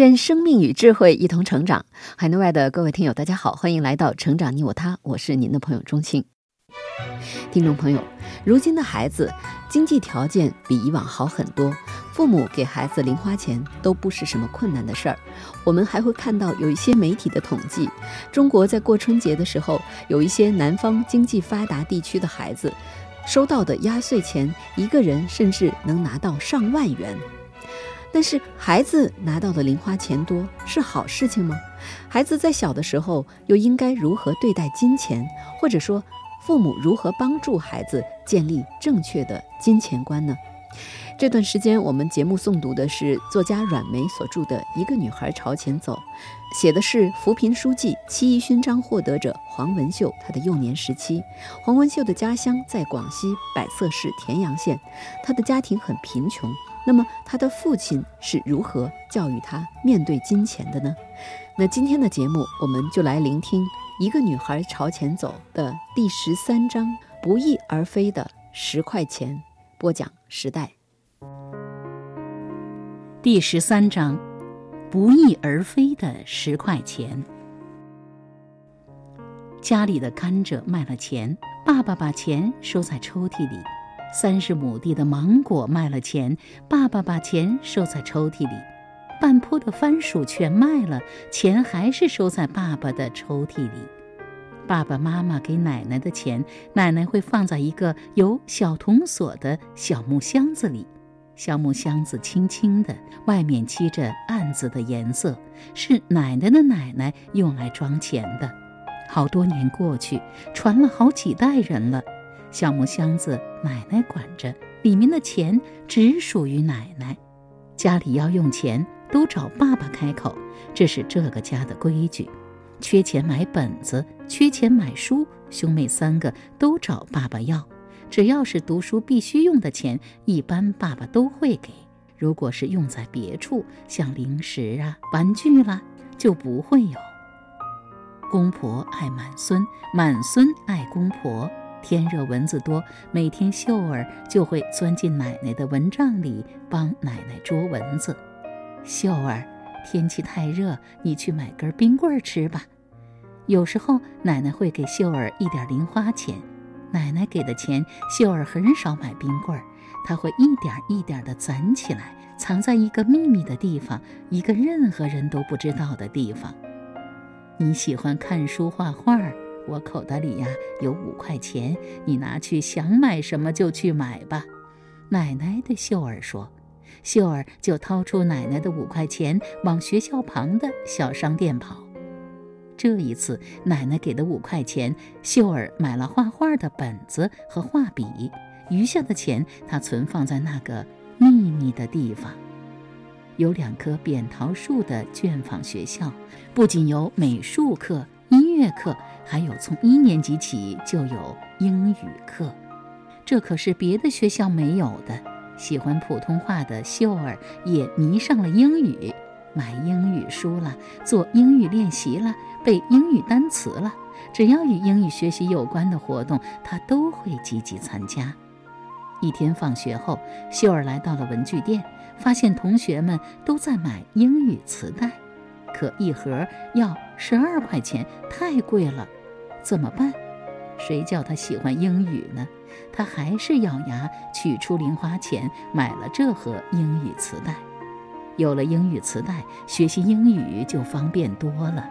愿生命与智慧一同成长。海内外的各位听友，大家好，欢迎来到《成长你我他》，我是您的朋友钟青。听众朋友，如今的孩子经济条件比以往好很多，父母给孩子零花钱都不是什么困难的事儿。我们还会看到有一些媒体的统计，中国在过春节的时候，有一些南方经济发达地区的孩子收到的压岁钱，一个人甚至能拿到上万元。但是孩子拿到的零花钱多是好事情吗？孩子在小的时候又应该如何对待金钱？或者说，父母如何帮助孩子建立正确的金钱观呢？这段时间我们节目诵读的是作家阮梅所著的《一个女孩朝前走》，写的是扶贫书记、七一勋章获得者黄文秀她的幼年时期。黄文秀的家乡在广西百色市田阳县，她的家庭很贫穷。那么他的父亲是如何教育他面对金钱的呢？那今天的节目，我们就来聆听《一个女孩朝前走》的第十三章“不翼而飞的十块钱”，播讲时代。第十三章“不翼而飞的十块钱”。家里的甘蔗卖了钱，爸爸把钱收在抽屉里。三十亩地的芒果卖了钱，爸爸把钱收在抽屉里；半坡的番薯全卖了，钱还是收在爸爸的抽屉里。爸爸妈妈给奶奶的钱，奶奶会放在一个有小铜锁的小木箱子里。小木箱子轻轻的，外面漆着暗紫的颜色，是奶奶的奶奶用来装钱的。好多年过去，传了好几代人了。小木箱子，奶奶管着，里面的钱只属于奶奶。家里要用钱，都找爸爸开口，这是这个家的规矩。缺钱买本子，缺钱买书，兄妹三个都找爸爸要。只要是读书必须用的钱，一般爸爸都会给。如果是用在别处，像零食啊、玩具啦，就不会有。公婆爱满孙，满孙爱公婆。天热蚊子多，每天秀儿就会钻进奶奶的蚊帐里帮奶奶捉蚊子。秀儿，天气太热，你去买根冰棍吃吧。有时候奶奶会给秀儿一点零花钱，奶奶给的钱，秀儿很少买冰棍儿，她会一点一点地攒起来，藏在一个秘密的地方，一个任何人都不知道的地方。你喜欢看书画画。我口袋里呀有五块钱，你拿去想买什么就去买吧。奶奶对秀儿说，秀儿就掏出奶奶的五块钱，往学校旁的小商店跑。这一次，奶奶给的五块钱，秀儿买了画画的本子和画笔，余下的钱她存放在那个秘密的地方。有两棵扁桃树的卷坊学校，不仅有美术课、乐课。还有从一年级起就有英语课，这可是别的学校没有的。喜欢普通话的秀儿也迷上了英语，买英语书了，做英语练习了，背英语单词了。只要与英语学习有关的活动，他都会积极参加。一天放学后，秀儿来到了文具店，发现同学们都在买英语磁带，可一盒要十二块钱，太贵了。怎么办？谁叫他喜欢英语呢？他还是咬牙取出零花钱买了这盒英语磁带。有了英语磁带，学习英语就方便多了。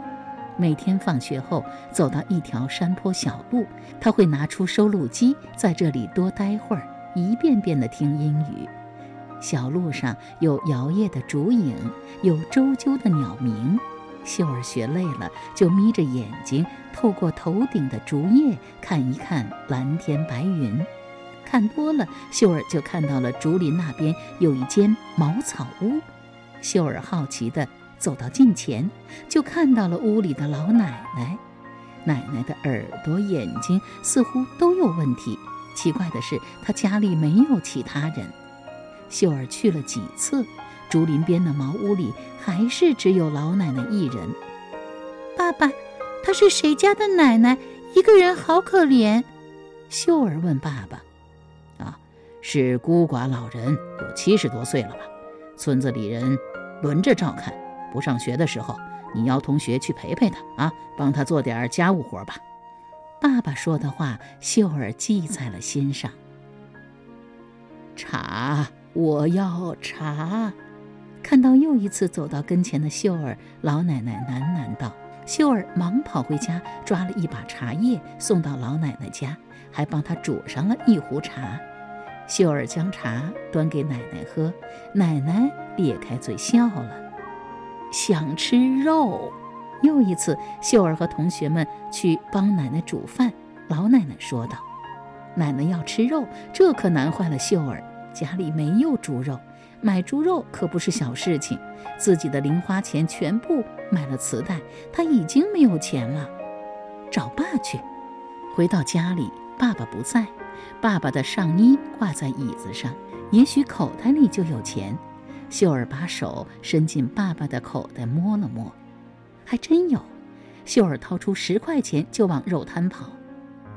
每天放学后走到一条山坡小路，他会拿出收录机，在这里多待会儿，一遍遍地听英语。小路上有摇曳的竹影，有啁啾的鸟鸣。秀儿学累了，就眯着眼睛，透过头顶的竹叶看一看蓝天白云。看多了，秀儿就看到了竹林那边有一间茅草屋，秀儿好奇地走到近前，就看到了屋里的老奶奶。奶奶的耳朵、眼睛似乎都有问题。奇怪的是，她家里没有其他人。秀儿去了几次，竹林边的茅屋里还是只有老奶奶一人。爸爸，她是谁家的奶奶？一个人好可怜。秀儿问爸爸：“啊，是孤寡老人，有七十多岁了吧？村子里人轮着照看。不上学的时候，你邀同学去陪陪他啊，帮他做点家务活吧。”爸爸说的话，秀儿记在了心上。茶，我要茶。看到又一次走到跟前的秀儿，老奶奶喃喃道。秀儿忙跑回家，抓了一把茶叶送到老奶奶家，还帮她煮上了一壶茶。秀儿将茶端给奶奶喝，奶奶咧开嘴笑了，想吃肉。又一次，秀儿和同学们去帮奶奶煮饭，老奶奶说道：“奶奶要吃肉，这可难坏了秀儿，家里没有猪肉。”买猪肉可不是小事情，自己的零花钱全部买了磁带，他已经没有钱了。找爸去。回到家里，爸爸不在，爸爸的上衣挂在椅子上，也许口袋里就有钱。秀儿把手伸进爸爸的口袋摸了摸，还真有。秀儿掏出十块钱就往肉摊跑。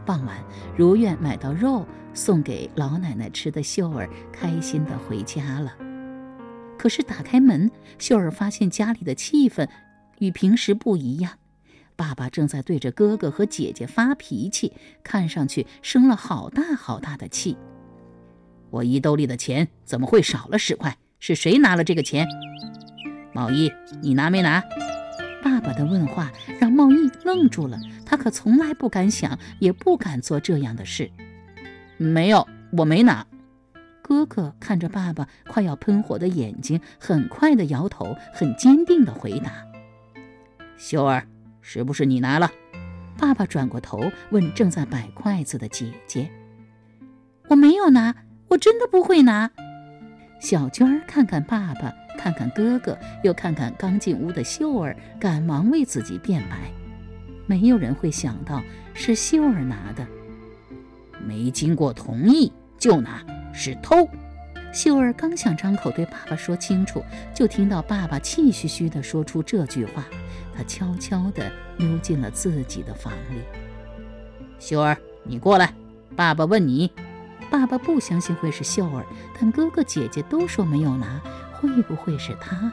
傍晚，如愿买到肉送给老奶奶吃的秀儿，开心地回家了。可是打开门，秀儿发现家里的气氛与平时不一样。爸爸正在对着哥哥和姐姐发脾气，看上去生了好大好大的气。我衣兜里的钱怎么会少了十块？是谁拿了这个钱？毛衣，你拿没拿？爸爸的问话让茂义愣住了，他可从来不敢想，也不敢做这样的事。没有，我没拿。哥哥看着爸爸快要喷火的眼睛，很快的摇头，很坚定的回答：“秀儿，是不是你拿了？”爸爸转过头问正在摆筷子的姐姐：“我没有拿，我真的不会拿。”小娟儿看看爸爸，看看哥哥，又看看刚进屋的秀儿，赶忙为自己辩白：“没有人会想到是秀儿拿的，没经过同意就拿。”是偷！秀儿刚想张口对爸爸说清楚，就听到爸爸气吁吁地说出这句话。他悄悄地溜进了自己的房里。秀儿，你过来，爸爸问你。爸爸不相信会是秀儿，但哥哥姐姐都说没有拿，会不会是他？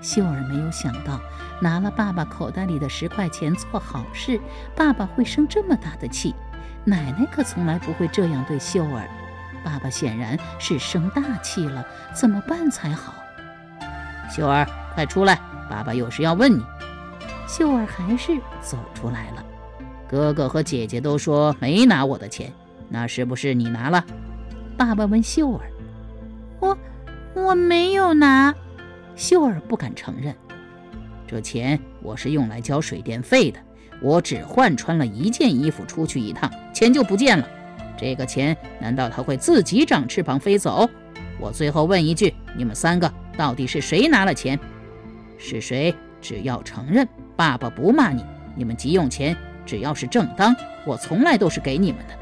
秀儿没有想到，拿了爸爸口袋里的十块钱做好事，爸爸会生这么大的气。奶奶可从来不会这样对秀儿。爸爸显然是生大气了，怎么办才好？秀儿，快出来，爸爸有事要问你。秀儿还是走出来了。哥哥和姐姐都说没拿我的钱，那是不是你拿了？爸爸问秀儿。我我没有拿。秀儿不敢承认。这钱我是用来交水电费的，我只换穿了一件衣服出去一趟，钱就不见了。这个钱难道他会自己长翅膀飞走？我最后问一句：你们三个到底是谁拿了钱？是谁？只要承认，爸爸不骂你。你们急用钱，只要是正当，我从来都是给你们的。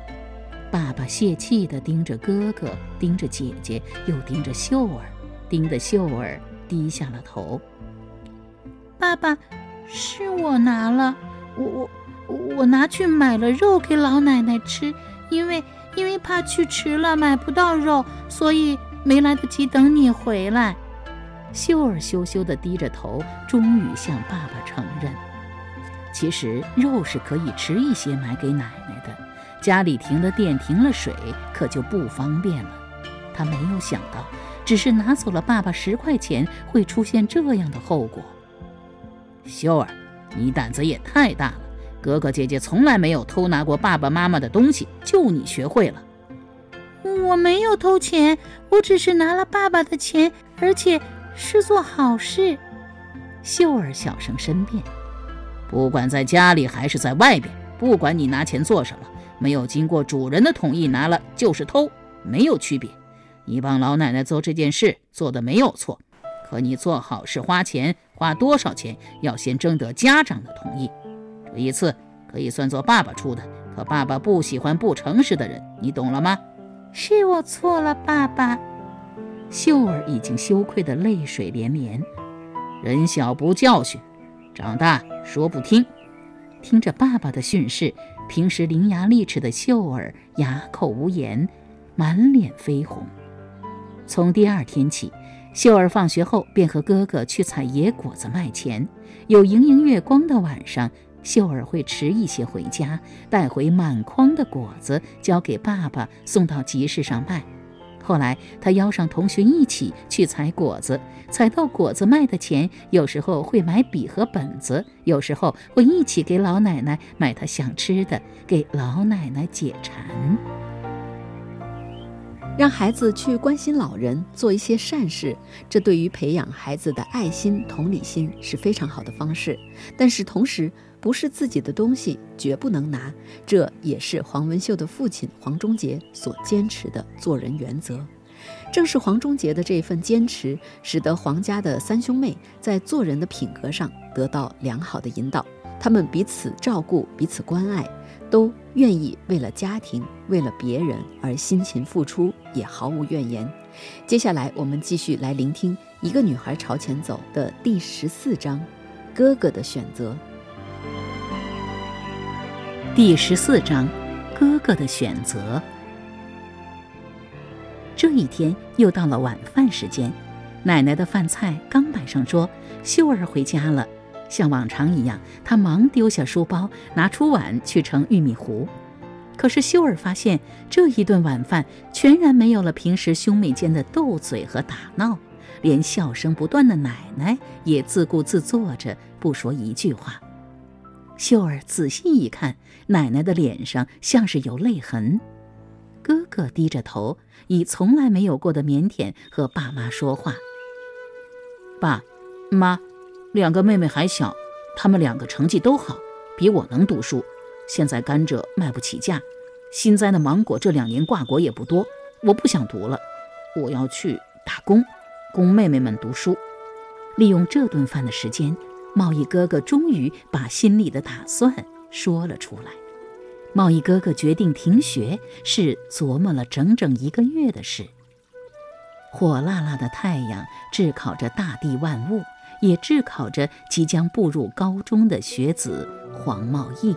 爸爸泄气地盯着哥哥，盯着姐姐，又盯着秀儿，盯得秀儿低下了头。爸爸，是我拿了，我我我拿去买了肉给老奶奶吃。因为因为怕去迟了买不到肉，所以没来得及等你回来。秀儿羞羞地低着头，终于向爸爸承认：其实肉是可以迟一些买给奶奶的。家里停了电，停了水，可就不方便了。他没有想到，只是拿走了爸爸十块钱，会出现这样的后果。秀儿，你胆子也太大了。哥哥姐姐从来没有偷拿过爸爸妈妈的东西，就你学会了。我没有偷钱，我只是拿了爸爸的钱，而且是做好事。秀儿小声申辩：“不管在家里还是在外边，不管你拿钱做什么，没有经过主人的同意拿了就是偷，没有区别。你帮老奶奶做这件事做的没有错，可你做好事花钱，花多少钱要先征得家长的同意。这一次可以算作爸爸出的，可爸爸不喜欢不诚实的人，你懂了吗？是我错了，爸爸。秀儿已经羞愧的泪水连连。人小不教训，长大说不听。听着爸爸的训示，平时伶牙俐齿的秀儿哑口无言，满脸绯红。从第二天起，秀儿放学后便和哥哥去采野果子卖钱。有盈盈月光的晚上，秀儿会迟一些回家，带回满筐的果子，交给爸爸送到集市上卖。后来，他邀上同学一起去采果子，采到果子卖的钱，有时候会买笔和本子，有时候会一起给老奶奶买她想吃的，给老奶奶解馋。让孩子去关心老人，做一些善事，这对于培养孩子的爱心、同理心是非常好的方式。但是同时，不是自己的东西绝不能拿，这也是黄文秀的父亲黄忠杰所坚持的做人原则。正是黄忠杰的这份坚持，使得黄家的三兄妹在做人的品格上得到良好的引导。他们彼此照顾，彼此关爱，都愿意为了家庭、为了别人而辛勤付出，也毫无怨言。接下来，我们继续来聆听《一个女孩朝前走》的第十四章：哥哥的选择。第十四章，哥哥的选择。这一天又到了晚饭时间，奶奶的饭菜刚摆上桌，秀儿回家了。像往常一样，她忙丢下书包，拿出碗去盛玉米糊。可是秀儿发现，这一顿晚饭全然没有了平时兄妹间的斗嘴和打闹，连笑声不断的奶奶也自顾自坐着，不说一句话。秀儿仔细一看，奶奶的脸上像是有泪痕。哥哥低着头，以从来没有过的腼腆和爸妈说话：“爸妈，两个妹妹还小，她们两个成绩都好，比我能读书。现在甘蔗卖不起价，新栽的芒果这两年挂果也不多，我不想读了，我要去打工，供妹妹们读书，利用这顿饭的时间。”贸易哥哥终于把心里的打算说了出来。贸易哥哥决定停学，是琢磨了整整一个月的事。火辣辣的太阳炙烤着大地万物，也炙烤着即将步入高中的学子黄茂义。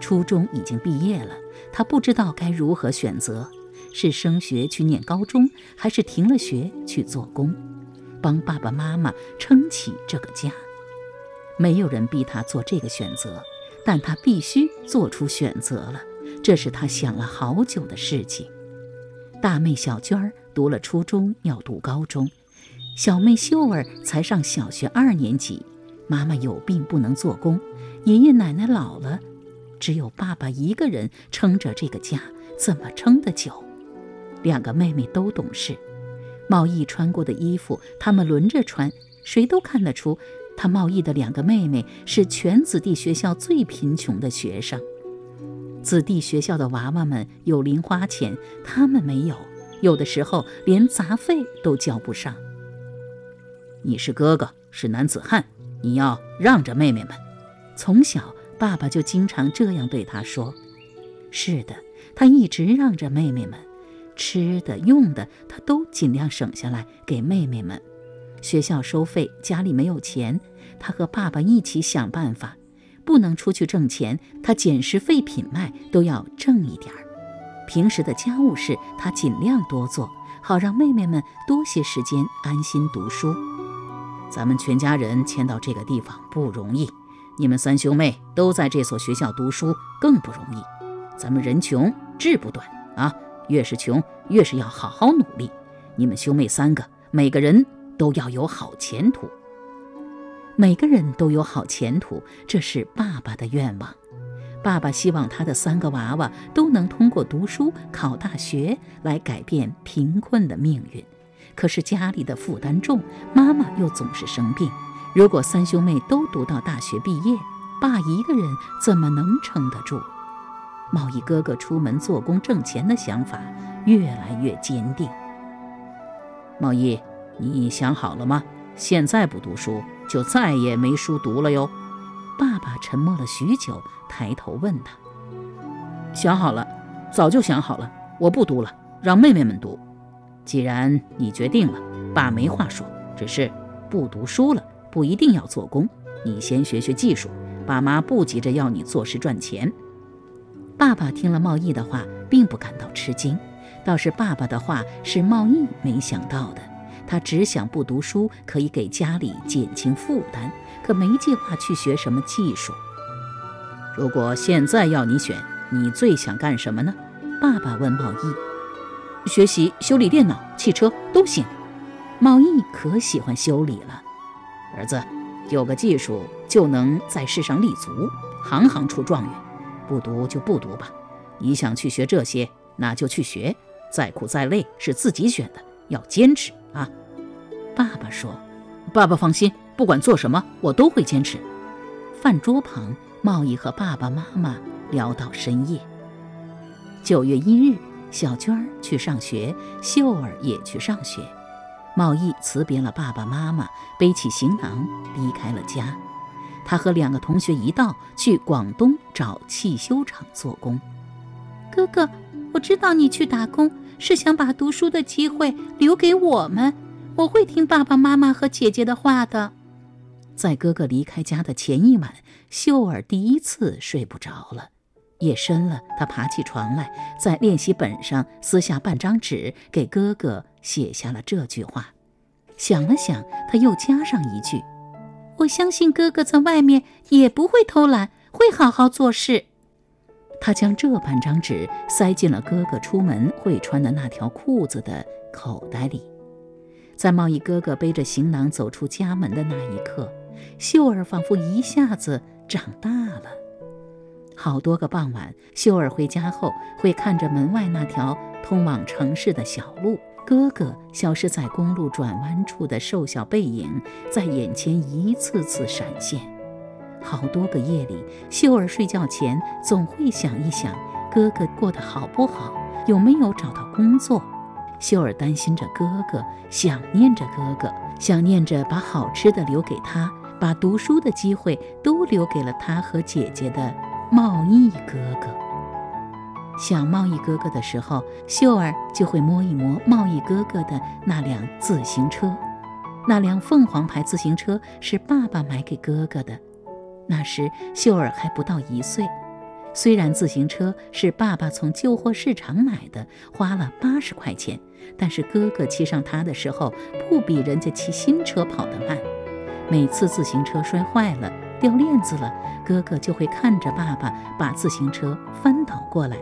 初中已经毕业了，他不知道该如何选择：是升学去念高中，还是停了学去做工，帮爸爸妈妈撑起这个家。没有人逼他做这个选择，但他必须做出选择了。这是他想了好久的事情。大妹小娟儿读了初中，要读高中；小妹秀儿才上小学二年级。妈妈有病不能做工，爷爷奶奶老了，只有爸爸一个人撑着这个家，怎么撑得久？两个妹妹都懂事，茂义穿过的衣服，他们轮着穿，谁都看得出。他贸易的两个妹妹是全子弟学校最贫穷的学生，子弟学校的娃娃们有零花钱，他们没有，有的时候连杂费都交不上。你是哥哥，是男子汉，你要让着妹妹们。从小，爸爸就经常这样对他说。是的，他一直让着妹妹们，吃的用的他都尽量省下来给妹妹们。学校收费，家里没有钱，他和爸爸一起想办法。不能出去挣钱，他捡拾废品卖都要挣一点儿。平时的家务事，他尽量多做，好让妹妹们多些时间安心读书。咱们全家人迁到这个地方不容易，你们三兄妹都在这所学校读书更不容易。咱们人穷志不短啊，越是穷越是要好好努力。你们兄妹三个，每个人。都要有好前途，每个人都有好前途，这是爸爸的愿望。爸爸希望他的三个娃娃都能通过读书考大学来改变贫困的命运。可是家里的负担重，妈妈又总是生病。如果三兄妹都读到大学毕业，爸一个人怎么能撑得住？贸易哥哥出门做工挣钱的想法越来越坚定。贸易。你想好了吗？现在不读书，就再也没书读了哟。爸爸沉默了许久，抬头问他：“想好了，早就想好了，我不读了，让妹妹们读。既然你决定了，爸没话说。只是不读书了，不一定要做工。你先学学技术，爸妈不急着要你做事赚钱。”爸爸听了茂义的话，并不感到吃惊，倒是爸爸的话是茂义没想到的。他只想不读书可以给家里减轻负担，可没计划去学什么技术。如果现在要你选，你最想干什么呢？爸爸问茂义。学习修理电脑、汽车都行。茂义可喜欢修理了。儿子，有个技术就能在世上立足，行行出状元。不读就不读吧，你想去学这些，那就去学，再苦再累是自己选的，要坚持！爸爸说：“爸爸放心，不管做什么，我都会坚持。”饭桌旁，茂义和爸爸妈妈聊到深夜。九月一日，小娟儿去上学，秀儿也去上学。茂义辞别了爸爸妈妈，背起行囊离开了家。他和两个同学一道去广东找汽修厂做工。哥哥，我知道你去打工是想把读书的机会留给我们，我会听爸爸妈妈和姐姐的话的。在哥哥离开家的前一晚，秀儿第一次睡不着了。夜深了，她爬起床来，在练习本上撕下半张纸，给哥哥写下了这句话。想了想，他又加上一句。我相信哥哥在外面也不会偷懒，会好好做事。他将这半张纸塞进了哥哥出门会穿的那条裤子的口袋里。在贸易哥哥背着行囊走出家门的那一刻，秀儿仿佛一下子长大了。好多个傍晚，秀儿回家后会看着门外那条通往城市的小路。哥哥消失在公路转弯处的瘦小背影，在眼前一次次闪现。好多个夜里，秀儿睡觉前总会想一想哥哥过得好不好，有没有找到工作。秀儿担心着哥哥，想念着哥哥，想念着把好吃的留给他，把读书的机会都留给了他和姐姐的贸易哥哥。想贸易哥哥的时候，秀儿就会摸一摸贸易哥哥的那辆自行车。那辆凤凰牌自行车是爸爸买给哥哥的，那时秀儿还不到一岁。虽然自行车是爸爸从旧货市场买的，花了八十块钱，但是哥哥骑上它的时候，不比人家骑新车跑得慢。每次自行车摔坏了、掉链子了，哥哥就会看着爸爸把自行车翻倒过来。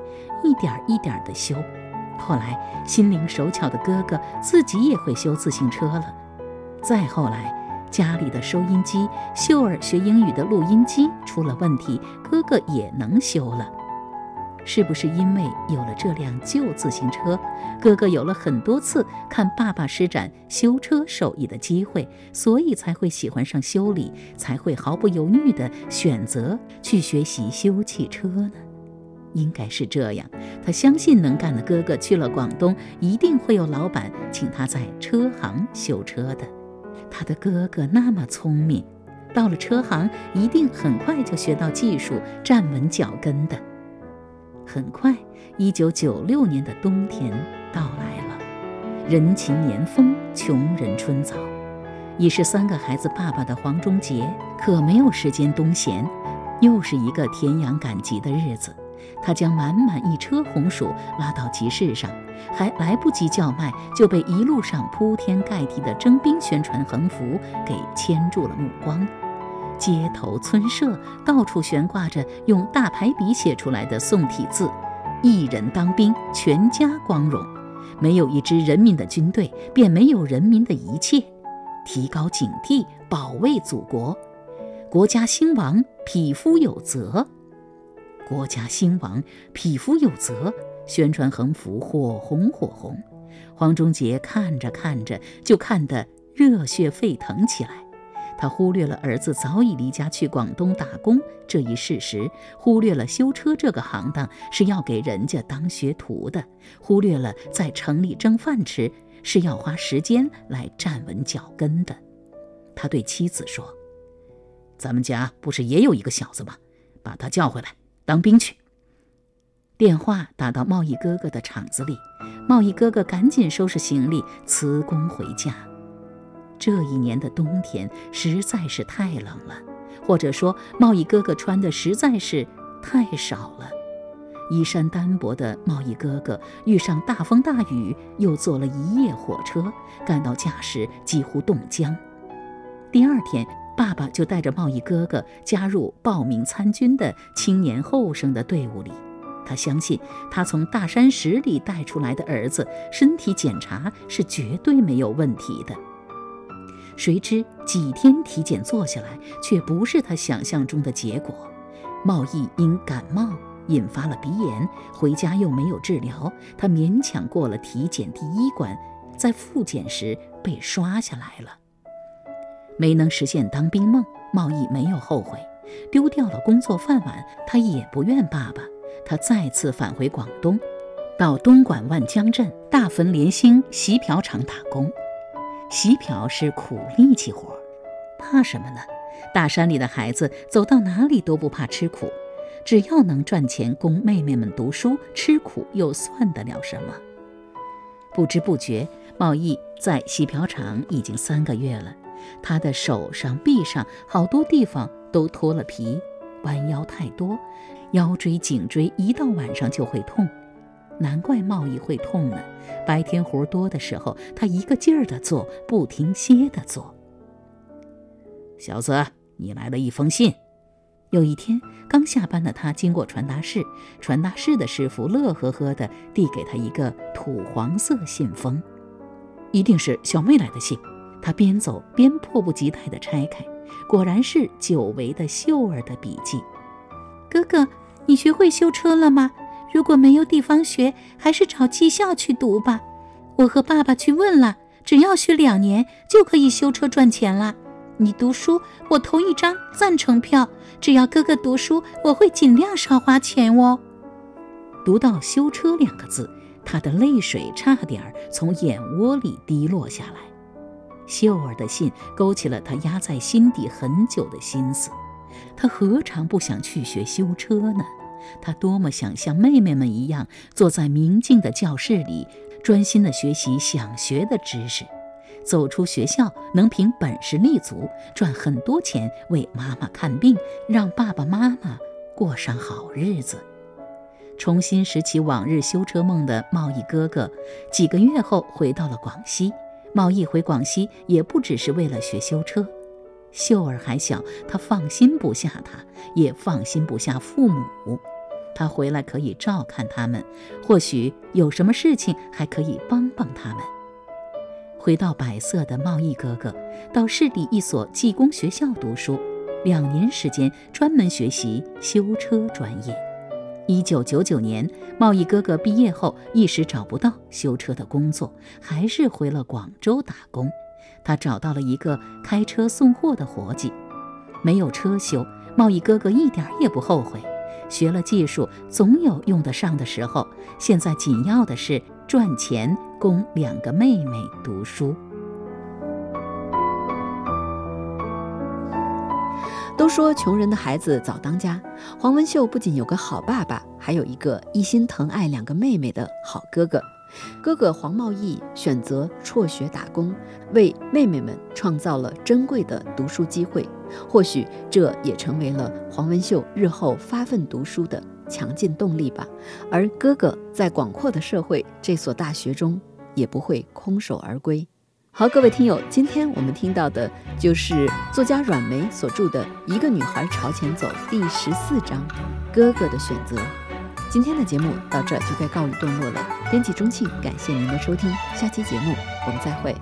一点一点地修，后来心灵手巧的哥哥自己也会修自行车了。再后来，家里的收音机、秀儿学英语的录音机出了问题，哥哥也能修了。是不是因为有了这辆旧自行车，哥哥有了很多次看爸爸施展修车手艺的机会，所以才会喜欢上修理，才会毫不犹豫地选择去学习修汽车呢？应该是这样，他相信能干的哥哥去了广东，一定会有老板请他在车行修车的。他的哥哥那么聪明，到了车行一定很快就学到技术，站稳脚跟的。很快，一九九六年的冬天到来了，人情年丰，穷人春早。已是三个孩子爸爸的黄忠杰可没有时间冬闲，又是一个田养赶集的日子。他将满满一车红薯拉到集市上，还来不及叫卖，就被一路上铺天盖地的征兵宣传横幅给牵住了目光。街头村社到处悬挂着用大排笔写出来的宋体字：“一人当兵，全家光荣。没有一支人民的军队，便没有人民的一切。提高警惕，保卫祖国。国家兴亡，匹夫有责。”国家兴亡，匹夫有责。宣传横幅火红火红，黄忠杰看着看着就看得热血沸腾起来。他忽略了儿子早已离家去广东打工这一事实，忽略了修车这个行当是要给人家当学徒的，忽略了在城里挣饭吃是要花时间来站稳脚跟的。他对妻子说：“咱们家不是也有一个小子吗？把他叫回来当兵去。”电话打到贸易哥哥的厂子里，贸易哥哥赶紧收拾行李辞工回家。这一年的冬天实在是太冷了，或者说贸易哥哥穿的实在是太少了。衣衫单薄的贸易哥哥遇上大风大雨，又坐了一夜火车，赶到家时几乎冻僵。第二天，爸爸就带着贸易哥哥加入报名参军的青年后生的队伍里。他相信，他从大山石里带出来的儿子身体检查是绝对没有问题的。谁知几天体检做下来，却不是他想象中的结果。贸易因感冒引发了鼻炎，回家又没有治疗，他勉强过了体检第一关，在复检时被刷下来了。没能实现当兵梦，贸易没有后悔，丢掉了工作饭碗，他也不怨爸爸。他再次返回广东，到东莞万江镇大汾联兴席瓢厂打工。洗瓢是苦力气活，怕什么呢？大山里的孩子走到哪里都不怕吃苦，只要能赚钱供妹妹们读书，吃苦又算得了什么？不知不觉，贸易在洗瓢厂已经三个月了，他的手上、臂上好多地方都脱了皮，弯腰太多。腰椎、颈椎一到晚上就会痛，难怪贸易会痛呢。白天活多的时候，他一个劲儿的做，不停歇的做。小子，你来了一封信。有一天刚下班的他经过传达室，传达室的师傅乐呵呵的递给他一个土黄色信封，一定是小妹来的信。他边走边迫不及待的拆开，果然是久违的秀儿的笔记。哥哥，你学会修车了吗？如果没有地方学，还是找技校去读吧。我和爸爸去问了，只要学两年就可以修车赚钱了。你读书，我投一张赞成票。只要哥哥读书，我会尽量少花钱哦。读到“修车”两个字，他的泪水差点从眼窝里滴落下来。秀儿的信勾起了他压在心底很久的心思。他何尝不想去学修车呢？他多么想像妹妹们一样，坐在明净的教室里，专心的学习想学的知识。走出学校，能凭本事立足，赚很多钱，为妈妈看病，让爸爸妈妈过上好日子。重新拾起往日修车梦的贸易哥哥，几个月后回到了广西。贸易回广西也不只是为了学修车。秀儿还小，他放心不下他，也放心不下父母。他回来可以照看他们，或许有什么事情还可以帮帮他们。回到百色的贸易哥哥，到市里一所技工学校读书，两年时间专门学习修车专业。一九九九年，贸易哥哥毕业后一时找不到修车的工作，还是回了广州打工。他找到了一个开车送货的活计，没有车修，贸易哥哥一点也不后悔。学了技术，总有用得上的时候。现在紧要的是赚钱，供两个妹妹读书。都说穷人的孩子早当家，黄文秀不仅有个好爸爸，还有一个一心疼爱两个妹妹的好哥哥。哥哥黄茂义选择辍学打工，为妹妹们创造了珍贵的读书机会。或许这也成为了黄文秀日后发奋读书的强劲动力吧。而哥哥在广阔的社会这所大学中，也不会空手而归。好，各位听友，今天我们听到的就是作家阮梅所著的《一个女孩朝前走》第十四章《哥哥的选择》。今天的节目到这就该告一段落了。编辑钟庆，感谢您的收听，下期节目我们再会。